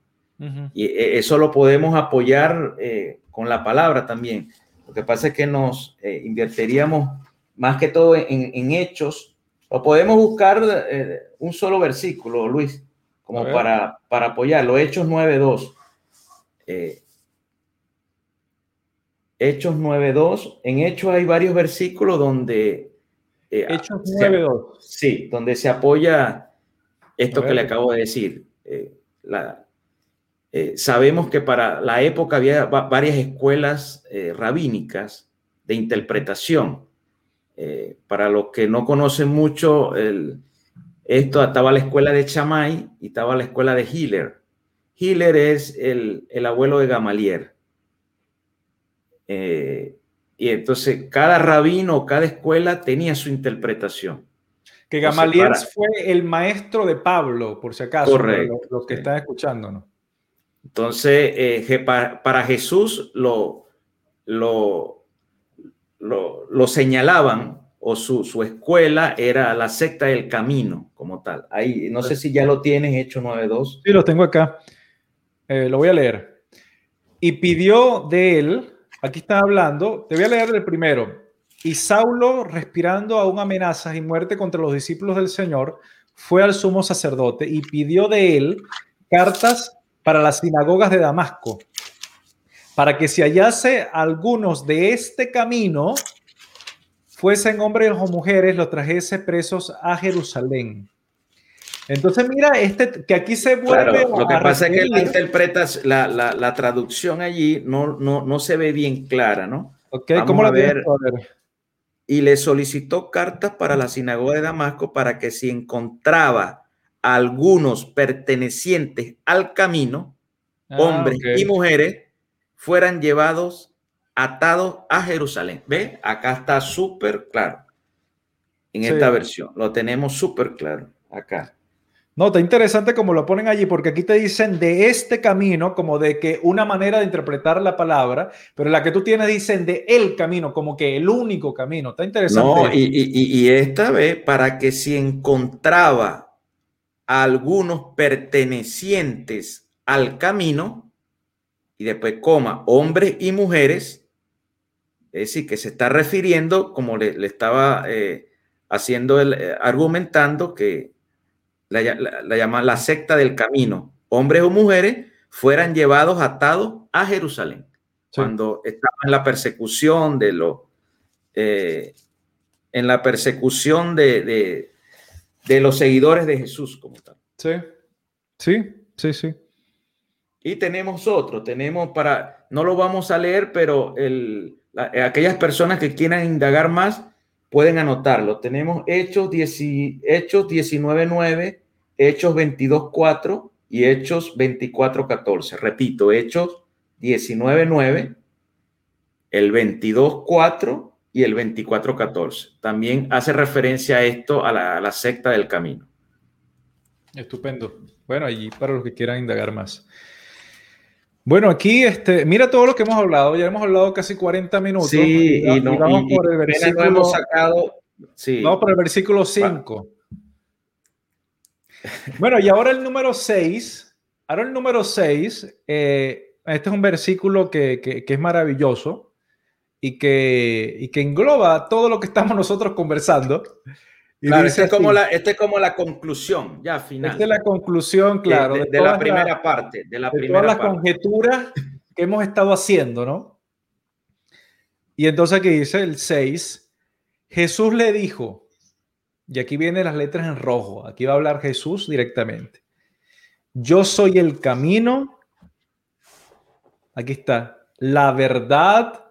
Y eh, eso lo podemos apoyar eh, con la palabra también. Lo que pasa es que nos eh, invertiríamos más que todo en, hechos. O podemos buscar un solo versículo, Luis, como para, para apoyarlo. Hechos 9.2. Hechos 9.2. En Hechos hay varios versículos donde eh, Hechos 9.2. Sí, donde se apoya esto que le acabo de decir. Eh, eh, sabemos que para la época había varias escuelas rabínicas de interpretación. para los que no conocen mucho, el, esto estaba la escuela de Chamay y estaba la escuela de Hiller. Hiller es el, el abuelo de Gamaliel. Y entonces cada rabino, cada escuela tenía su interpretación. Que Gamaliel fue el maestro de Pablo, por si acaso, correcto, los, que están escuchándonos. Entonces, eh, para, Jesús lo, lo, lo, señalaban, o su, su, escuela era la secta del camino, como tal. Ahí, no sé si ya lo tienes hecho 9.2. Sí, lo tengo acá. Eh, lo voy a leer. Y pidió de él Aquí está hablando, te voy a leer el primero. Y Saulo, respirando aún amenazas y muerte contra los discípulos del Señor, fue al sumo sacerdote y pidió de él cartas para las sinagogas de Damasco, para que si hallase algunos de este camino, fuesen hombres o mujeres, los trajese presos a Jerusalén. Entonces, mira, este, que aquí se vuelve. lo que pasa es que la interpretas, la, la, traducción allí no, no, no, se ve bien clara, ¿no? Ok, ¿cómo la ver? Y le solicitó cartas para la sinagoga de Damasco para que si encontraba algunos pertenecientes al camino, ah, hombres y mujeres, fueran llevados atados a Jerusalén. ¿Ve? Acá está súper claro. En esta versión. Lo tenemos súper claro acá. No, está interesante como lo ponen allí, porque aquí te dicen de este camino, como de que una manera de interpretar la palabra, pero la que tú tienes dicen de el camino, como que el único camino. Está interesante. No, y, esta vez, para que si encontraba a algunos pertenecientes al camino, y después coma, hombres y mujeres, es decir, que se está refiriendo, como le, estaba eh, haciendo, el, eh, argumentando que la, la, la secta del camino, hombres o mujeres, fueran llevados atados a Jerusalén. Cuando estaban en la persecución de los, eh, en la persecución de, de, los seguidores de Jesús como tal. Sí, sí, sí, sí. Y tenemos otro, tenemos para, no lo vamos a leer, pero el, aquellas personas que quieran indagar más, pueden anotarlo. Tenemos Hechos, 10, Hechos 19.9, Hechos 22.4 y Hechos 24.14. Repito, Hechos 19.9, el 22.4 y el 24.14. También hace referencia a esto, a la, secta del camino. Estupendo. Bueno, allí para los que quieran indagar más. Bueno, aquí, este, mira todo lo que hemos hablado. Ya hemos hablado casi 40 minutos. Sí, y, vamos por el versículo. Hemos sacado, sí. Vamos por el versículo 5. Bueno, y ahora el número 6. Ahora el número 6. Eh, este es un versículo que, que, que es maravilloso y que, y que engloba todo lo que estamos nosotros conversando. Y claro, este, es como la, este es como la conclusión, ya final. Esta es la conclusión, claro. De, la primera parte, de la primera todas las conjeturas que hemos estado haciendo, ¿no? Y entonces aquí dice el 6, Jesús le dijo, y aquí vienen las letras en rojo, aquí va a hablar Jesús directamente. Yo soy el camino, aquí está, la verdad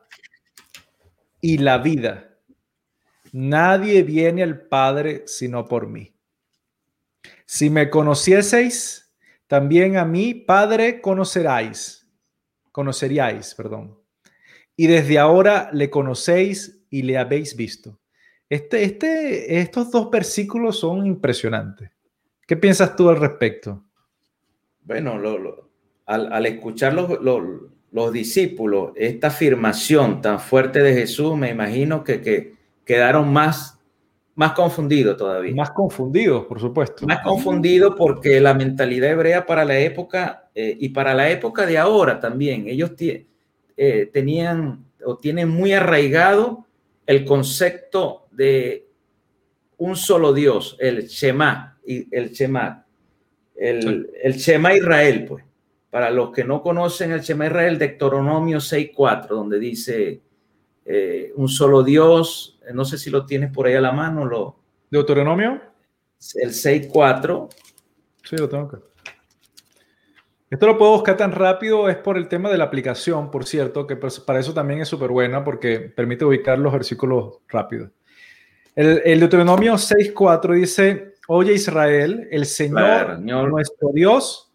y la vida. Nadie viene al Padre sino por mí. Si me conocieseis, también a mí, Padre, conoceráis, conoceríais, perdón. Y desde ahora le conocéis y le habéis visto. Este, este, estos dos versículos son impresionantes. ¿Qué piensas tú al respecto? Bueno, al, al, escuchar los, los discípulos esta afirmación tan fuerte de Jesús, me imagino que, quedaron más, más confundidos todavía. Más confundidos, por supuesto. Más confundidos porque la mentalidad hebrea para la época eh, y para la época de ahora también, ellos eh, tenían o tienen muy arraigado el concepto de un solo Dios, el Shema, el Shema, el, el Shema Israel, pues para los que no conocen el Shema Israel, Deuteronomio 6.4, donde dice eh, un solo Dios, no sé si lo tienes por ahí a la mano. Lo, ¿Deuteronomio? El 6.4. Sí, lo tengo acá. Esto lo puedo buscar tan rápido, es por el tema de la aplicación, por cierto, que pues, para eso también es súper buena porque permite ubicar los versículos rápido. El, el Deuteronomio 6.4 dice, oye Israel, el Señor, nuestro Dios,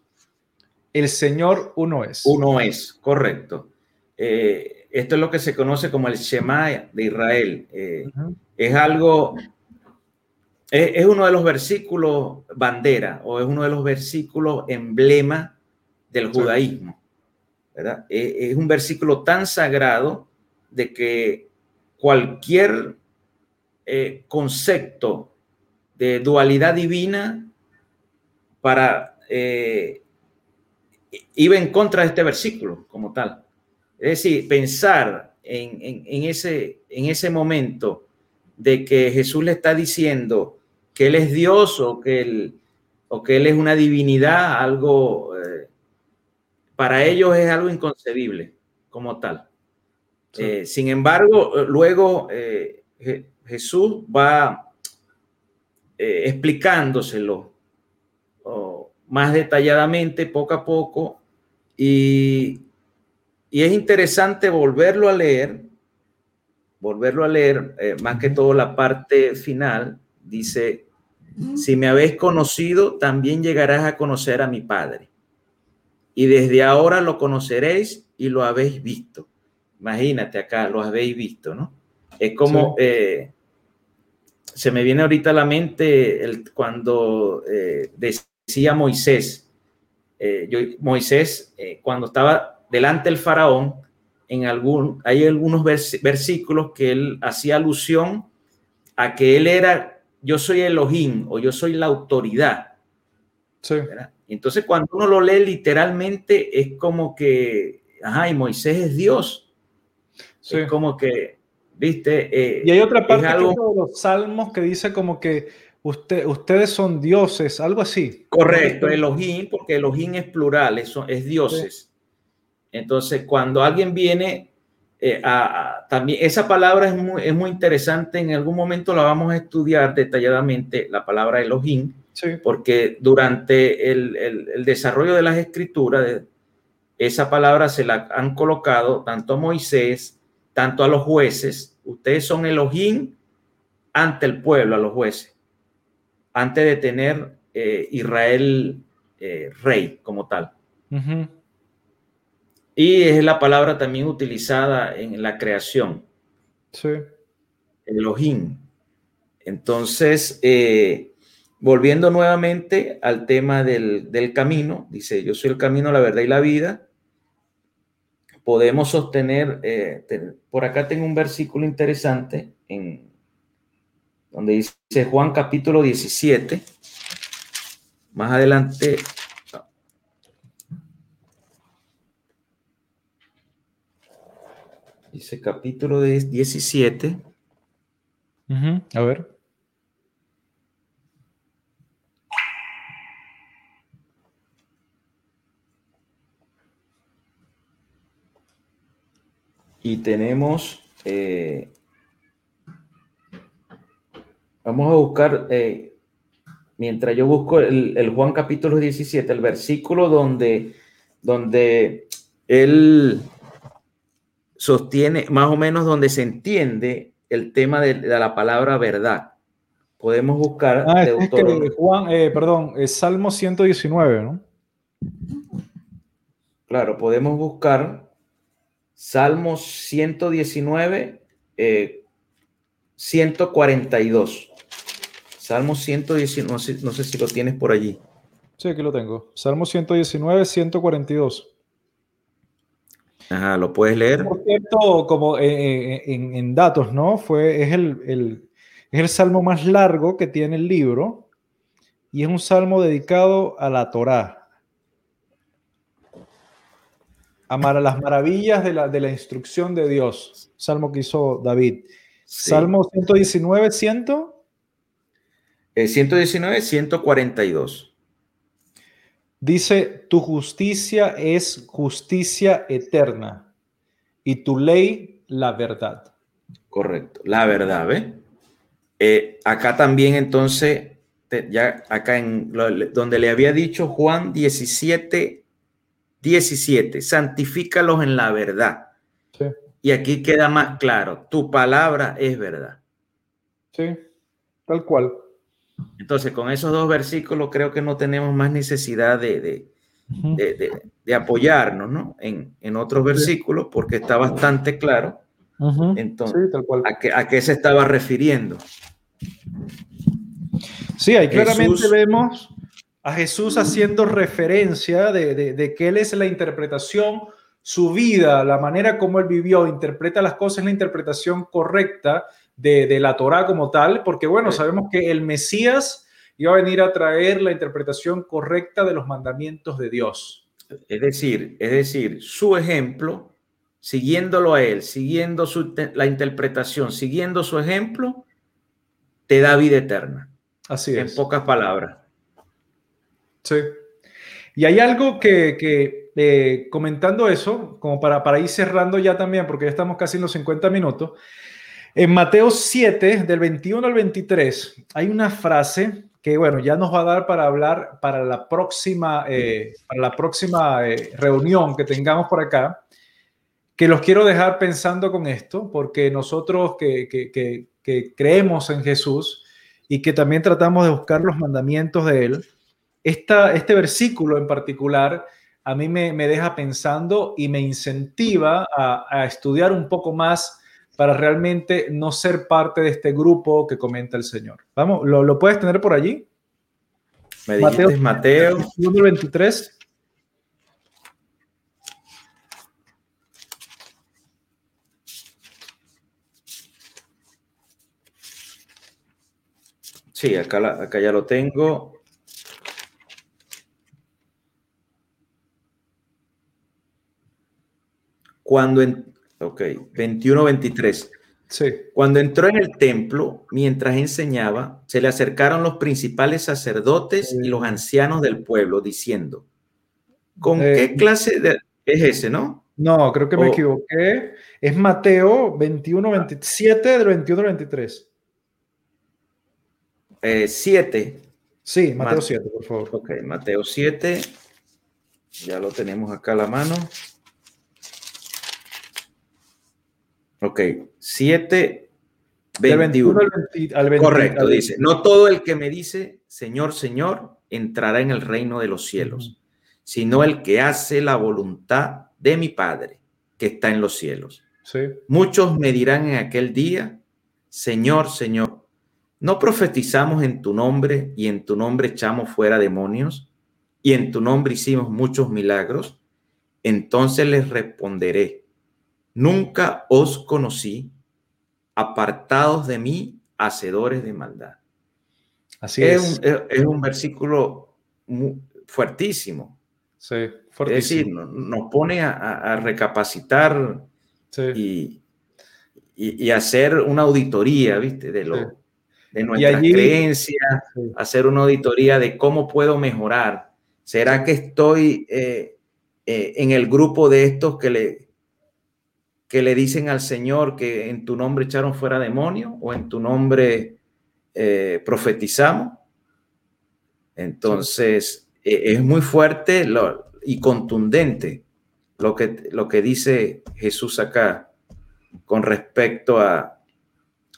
el Señor uno es. Uno es, correcto. Eh, esto es lo que se conoce como el Shema de Israel. Eh, es algo, es, uno de los versículos bandera o es uno de los versículos emblema del judaísmo. ¿verdad? Eh, es un versículo tan sagrado de que cualquier concepto de dualidad divina para iba en contra de este versículo como tal. Es decir, pensar en, ese, en ese momento de que Jesús le está diciendo que Él es Dios o que Él, o que él es una divinidad, algo, eh, para ellos es algo inconcebible como tal. Eh, sin embargo, luego eh, Jesús va explicándoselo más detalladamente, poco a poco, y, es interesante volverlo a leer, volverlo a leer, eh, más que todo la parte final, dice, si me habéis conocido, también llegarás a conocer a mi Padre. Y desde ahora lo conoceréis y lo habéis visto. Imagínate acá, lo habéis visto, ¿no? Es como, eh, se me viene ahorita a la mente el, cuando eh, decía Moisés, eh, yo, Moisés, eh, cuando estaba delante del faraón, en algún, hay algunos versículos que él hacía alusión a que él era, yo soy Elohim o yo soy la autoridad. Sí. Entonces, cuando uno lo lee literalmente, es como que, ajá, y Moisés es Dios. Es como que, viste. Eh, y hay otra parte de los salmos que dice como que ustedes son dioses, algo así. Correcto, Elohim, porque Elohim es plural, eso es dioses. Entonces, cuando alguien viene eh, a, también, esa palabra es muy, es muy, interesante, en algún momento la vamos a estudiar detalladamente, la palabra Elohim, porque durante el, el, desarrollo de las escrituras, esa palabra se la han colocado tanto a Moisés, tanto a los jueces, ustedes son Elohim ante el pueblo, a los jueces antes de tener eh, Israel eh, rey como tal. Y es la palabra también utilizada en la creación. Sí. Elohim. Entonces, eh, volviendo nuevamente al tema del, camino, dice, yo soy el camino, la verdad y la vida, podemos sostener, eh, por acá tengo un versículo interesante en donde dice Juan capítulo 17, más adelante dice capítulo 17. A ver. Y tenemos, eh, vamos a buscar, eh, mientras yo busco el, Juan capítulo 17, el versículo donde, donde él sostiene, más o menos donde se entiende el tema de, la palabra verdad. Podemos buscar. Ah, es que Juan, eh, perdón, es Salmo 119, ¿no? Claro, podemos buscar Salmos 119, 142. Salmo 119, no sé, no sé si lo tienes por allí. Sí, aquí lo tengo. Salmo 119, 142. Ajá, ¿lo puedes leer? Por cierto, como eh, eh, en, datos, ¿no? Fue, es el, es el salmo más largo que tiene el libro y es un salmo dedicado a la Torá, a las maravillas de la, de la, instrucción de Dios. Salmo que hizo David. Salmo 119, 100. 119, 142. Dice, tu justicia es justicia eterna y tu ley la verdad. Correcto, la verdad, ¿ve? Eh, acá también entonces, ya acá en donde le había dicho Juan 17, 17, santifícalos en la verdad. Y aquí queda más claro, tu palabra es verdad. Sí, tal cual. Entonces, con esos dos versículos creo que no tenemos más necesidad de, de, apoyarnos ¿no? en, en otros versículos porque está bastante claro. Entonces, tal cual. A, qué, a, qué, se estaba refiriendo? Sí, ahí claramente vemos a Jesús haciendo referencia de, que Él es la interpretación, su vida, la manera como Él vivió, interpreta las cosas, la interpretación correcta de, la Torah como tal, porque bueno, sabemos que el Mesías iba a venir a traer la interpretación correcta de los mandamientos de Dios. Es decir, es decir, su ejemplo, siguiéndolo a Él, siguiendo su, la interpretación, siguiendo su ejemplo, te da vida eterna. Así es. En pocas palabras. Sí. Y hay algo que, eh, comentando eso, como para, para ir cerrando ya también, porque ya estamos casi en los 50 minutos, en Mateo 7, del 21 al 23, hay una frase que, bueno, ya nos va a dar para hablar para la próxima, eh, para la próxima eh, reunión que tengamos por acá, que los quiero dejar pensando con esto, porque nosotros que, que creemos en Jesús y que también tratamos de buscar los mandamientos de Él, este versículo en particular a mí me, deja pensando y me incentiva a, estudiar un poco más para realmente no ser parte de este grupo que comenta el Señor. Vamos, ¿lo, puedes tener por allí? Me Mateo, Mateo 23. Sí, acá, acá ya lo tengo. cuando en, ok, 21-23. Sí. Cuando entró en el templo, mientras enseñaba, se le acercaron los principales sacerdotes y los ancianos del pueblo, diciendo, ¿con eh, qué clase de... Es ese, ¿no? No, creo que me equivoqué. Es Mateo 21, 27 del 21 al 23. 7. sí, Mateo 7, por favor. Ok, Mateo 7. Ya lo tenemos acá a la mano. Ok, 7, 21. Correcto, dice, no todo el que me dice, Señor, Señor, entrará en el reino de los cielos, sino el que hace la voluntad de mi Padre, que está en los cielos. Sí. Muchos me dirán en aquel día, Señor, Señor, ¿No profetizamos en tu nombre y en tu nombre echamos fuera demonios y en tu nombre hicimos muchos milagros? Entonces les responderé, nunca os conocí, apartados de mí, hacedores de maldad. Así es. Es un, versículo fuertísimo. Sí, fuertísimo. Es decir, nos pone a, recapacitar y, y, hacer una auditoría, ¿viste? De, lo, de nuestras creencias, hacer una auditoría de cómo puedo mejorar. ¿Será que estoy eh, eh, en el grupo de estos que le, que le dicen al Señor que en tu nombre echaron fuera demonios o en tu nombre eh, profetizamos. Entonces, e, es muy fuerte y contundente lo que, lo que dice Jesús acá con respecto a,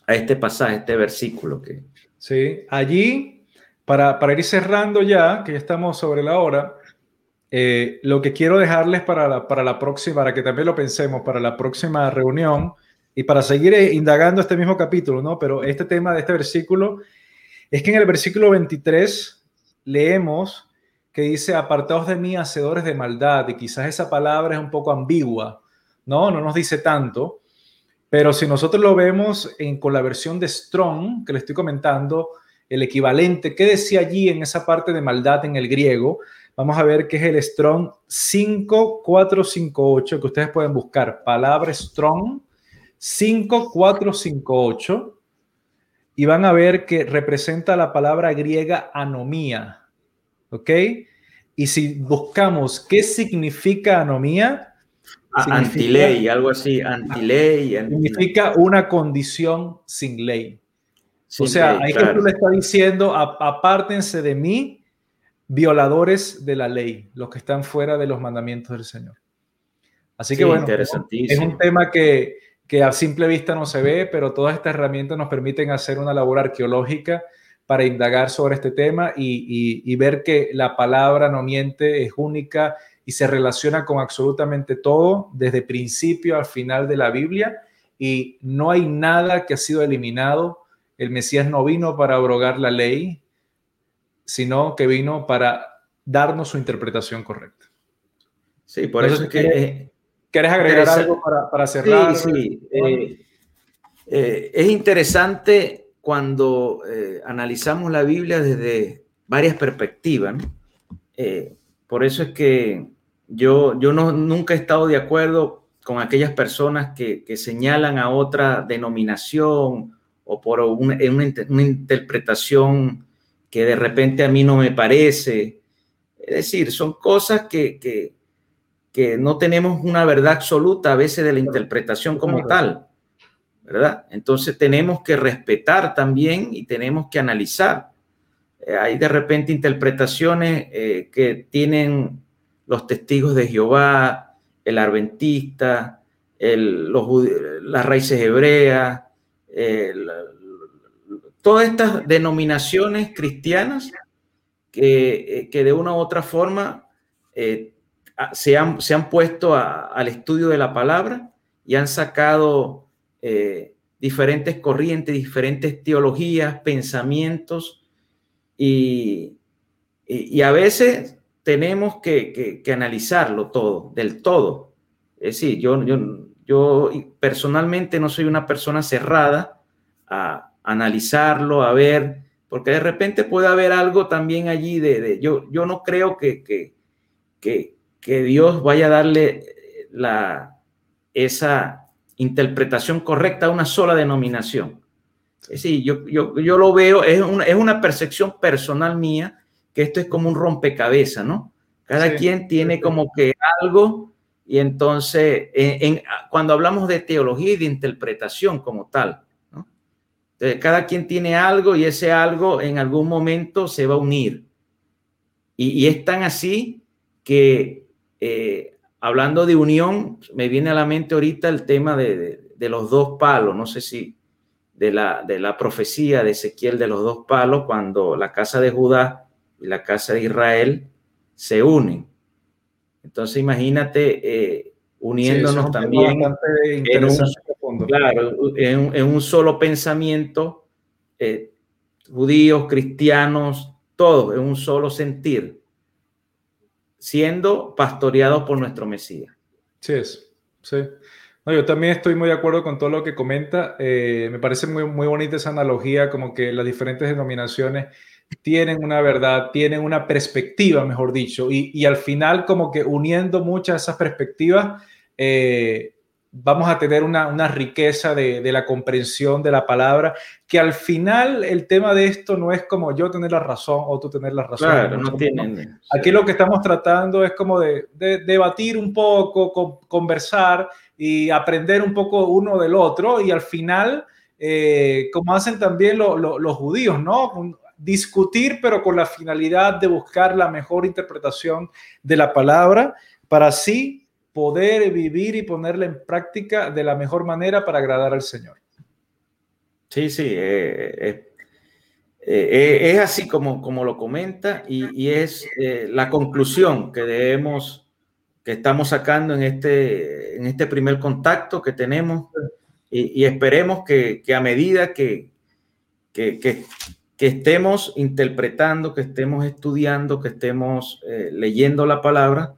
a este pasaje, este versículo. Que... Sí, allí, para, para ir cerrando ya, que ya estamos sobre la hora, eh, lo que quiero dejarles para la, para la próxima, para que también lo pensemos, para la próxima reunión y para seguir eh, indagando este mismo capítulo, ¿no? Pero este tema de este versículo es que en el versículo 23 leemos que dice, apartados de mí, hacedores de maldad, y quizás esa palabra es un poco ambigua, ¿no? No nos dice tanto, pero si nosotros lo vemos en, con la versión de Strong, que le estoy comentando, el equivalente, ¿qué decía allí en esa parte de maldad en el griego? Vamos a ver qué es el Strong 5458, que ustedes pueden buscar. Palabra Strong 5458. Y van a ver que representa la palabra griega anomía. ¿Ok? Y si buscamos qué significa anomía, antiley, algo así, antiley. Significa una condición sin ley. o sea, ahí que tú le está diciendo, apártense de mí violadores de la ley, los que están fuera de los mandamientos del Señor. Así que bueno, es un tema que, que a simple vista no se ve, pero todas estas herramientas nos permiten hacer una labor arqueológica para indagar sobre este tema y, y, ver que la palabra no miente, es única y se relaciona con absolutamente todo, desde principio al final de la Biblia, y no hay nada que ha sido eliminado. El Mesías no vino para abrogar la ley, sino que vino para darnos su interpretación correcta. Sí, por eso es que... ¿Quieres agregar algo para, cerrar? Sí, sí. Eh, eh, es interesante cuando eh, analizamos la Biblia desde varias perspectivas. por eso es que yo, yo no, nunca he estado de acuerdo con aquellas personas que, señalan a otra denominación o por una, una interpretación que de repente a mí no me parece. Es decir, son cosas que, que, que no tenemos una verdad absoluta a veces de la interpretación como tal, ¿verdad? Entonces tenemos que respetar también y tenemos que analizar. Eh, hay de repente interpretaciones eh, que tienen los testigos de Jehová, el adventista, el, los, las raíces hebreas, el, todas estas denominaciones cristianas que, eh, que de una u otra forma eh, se, han, se, han, puesto al estudio de la palabra y han sacado eh, diferentes corrientes, diferentes teologías, pensamientos y, y, a veces tenemos que, que, analizarlo todo, del todo. Es decir, yo, yo, yo personalmente no soy una persona cerrada a, analizarlo, a ver, porque de repente puede haber algo también allí de, yo, yo no creo que, que, que, que, Dios vaya a darle la, esa interpretación correcta a una sola denominación. Sí, yo, yo, yo lo veo, es una, es una percepción personal mía, que esto es como un rompecabezas, ¿no? Cada quien tiene como que algo y entonces, en, cuando hablamos de teología y de interpretación como tal, cada quien tiene algo y ese algo en algún momento se va a unir. Y, es tan así que, eh, hablando de unión, me viene a la mente ahorita el tema de, los dos palos, no sé si de la, de la profecía de Ezequiel de los dos palos, cuando la casa de Judá y la casa de Israel se unen. Entonces imagínate eh, uniéndonos también en un, claro, en, un solo pensamiento, eh, judíos, cristianos, todos en un solo sentir, siendo pastoreados por nuestro Mesías. Sí es, sí. No, yo también estoy muy de acuerdo con todo lo que comenta. Eh, me parece muy, muy bonita esa analogía, como que las diferentes denominaciones tienen una verdad, tienen una perspectiva, mejor dicho, y, y al final como que uniendo muchas esas perspectivas, eh, vamos a tener una, una riqueza de, de, la comprensión de la palabra, que al final el tema de esto no es como yo tener la razón o tú tener la razón. Claro, no tienen. Aquí lo que estamos tratando es como de, de debatir un poco, conversar y aprender un poco uno del otro y al final, eh, como hacen también lo, lo, los judíos, ¿no? Discutir, pero con la finalidad de buscar la mejor interpretación de la palabra para así poder vivir y ponerla en práctica de la mejor manera para agradar al Señor. Sí, sí, eh, eh, eh, es así como, como lo comenta y, y es la conclusión que debemos, que estamos sacando en este, en este primer contacto que tenemos y, esperemos que, que, a medida que, que, que, estemos interpretando, que estemos estudiando, que estemos leyendo la palabra,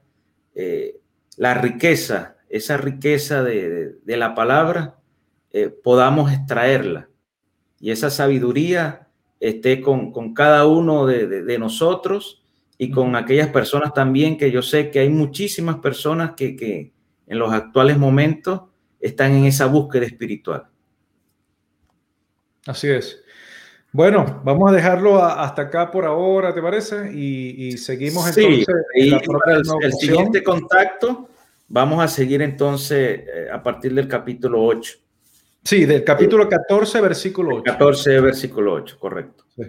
la riqueza, esa riqueza de, de, la palabra, eh, podamos extraerla. Y esa sabiduría esté con, con cada uno de, de, nosotros y con aquellas personas también que yo sé que hay muchísimas personas que, que en los actuales momentos están en esa búsqueda espiritual. Así es. Bueno, vamos a dejarlo hasta acá por ahora, ¿te parece? Y, y seguimos entonces. Sí, y el, el siguiente contacto Vamos a seguir entonces eh, a partir del capítulo 8. Sí, del capítulo 14, versículo 8. 14, versículo 8, correcto. Sí.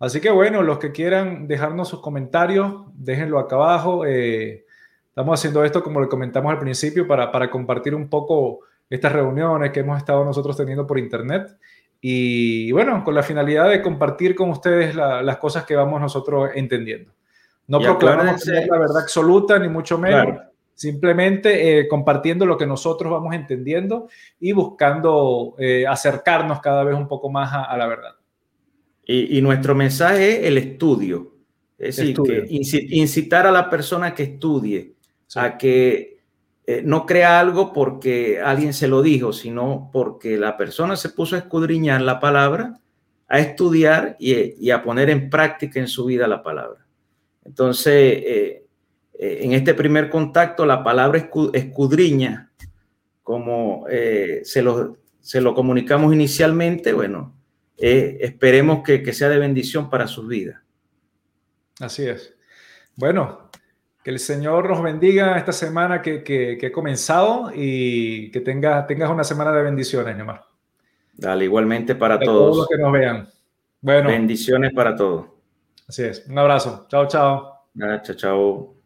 Así que bueno, los que quieran dejarnos sus comentarios, déjenlo acá abajo. Eh, estamos haciendo esto, como le comentamos al principio, para, para compartir un poco estas reuniones que hemos estado nosotros teniendo por internet. Y bueno, con la finalidad de compartir con ustedes la, las cosas que vamos nosotros entendiendo. No proclamamos la verdad absoluta, ni mucho menos. Claro simplemente eh, compartiendo lo que nosotros vamos entendiendo y buscando eh, acercarnos cada vez un poco más a, a la verdad. Y, y, nuestro mensaje es el estudio, es decir, estudio. que incitar a la persona que estudie, sí. a que eh, no crea algo porque alguien se lo dijo, sino porque la persona se puso a escudriñar la palabra, a estudiar y, y a poner en práctica en su vida la palabra. Entonces, en este primer contacto la palabra escudriña, como eh, se, lo, se, lo, comunicamos inicialmente, bueno, eh, esperemos que, que, sea de bendición para sus vidas. Así es. Bueno, que el Señor nos bendiga esta semana que, que, que he comenzado y que tenga, tengas una semana de bendiciones, Neymar. Dale, igualmente para, para todos. todos los que nos vean. Bueno. Bendiciones para todos. Así es. Un abrazo. Chao, chao. chao, chao.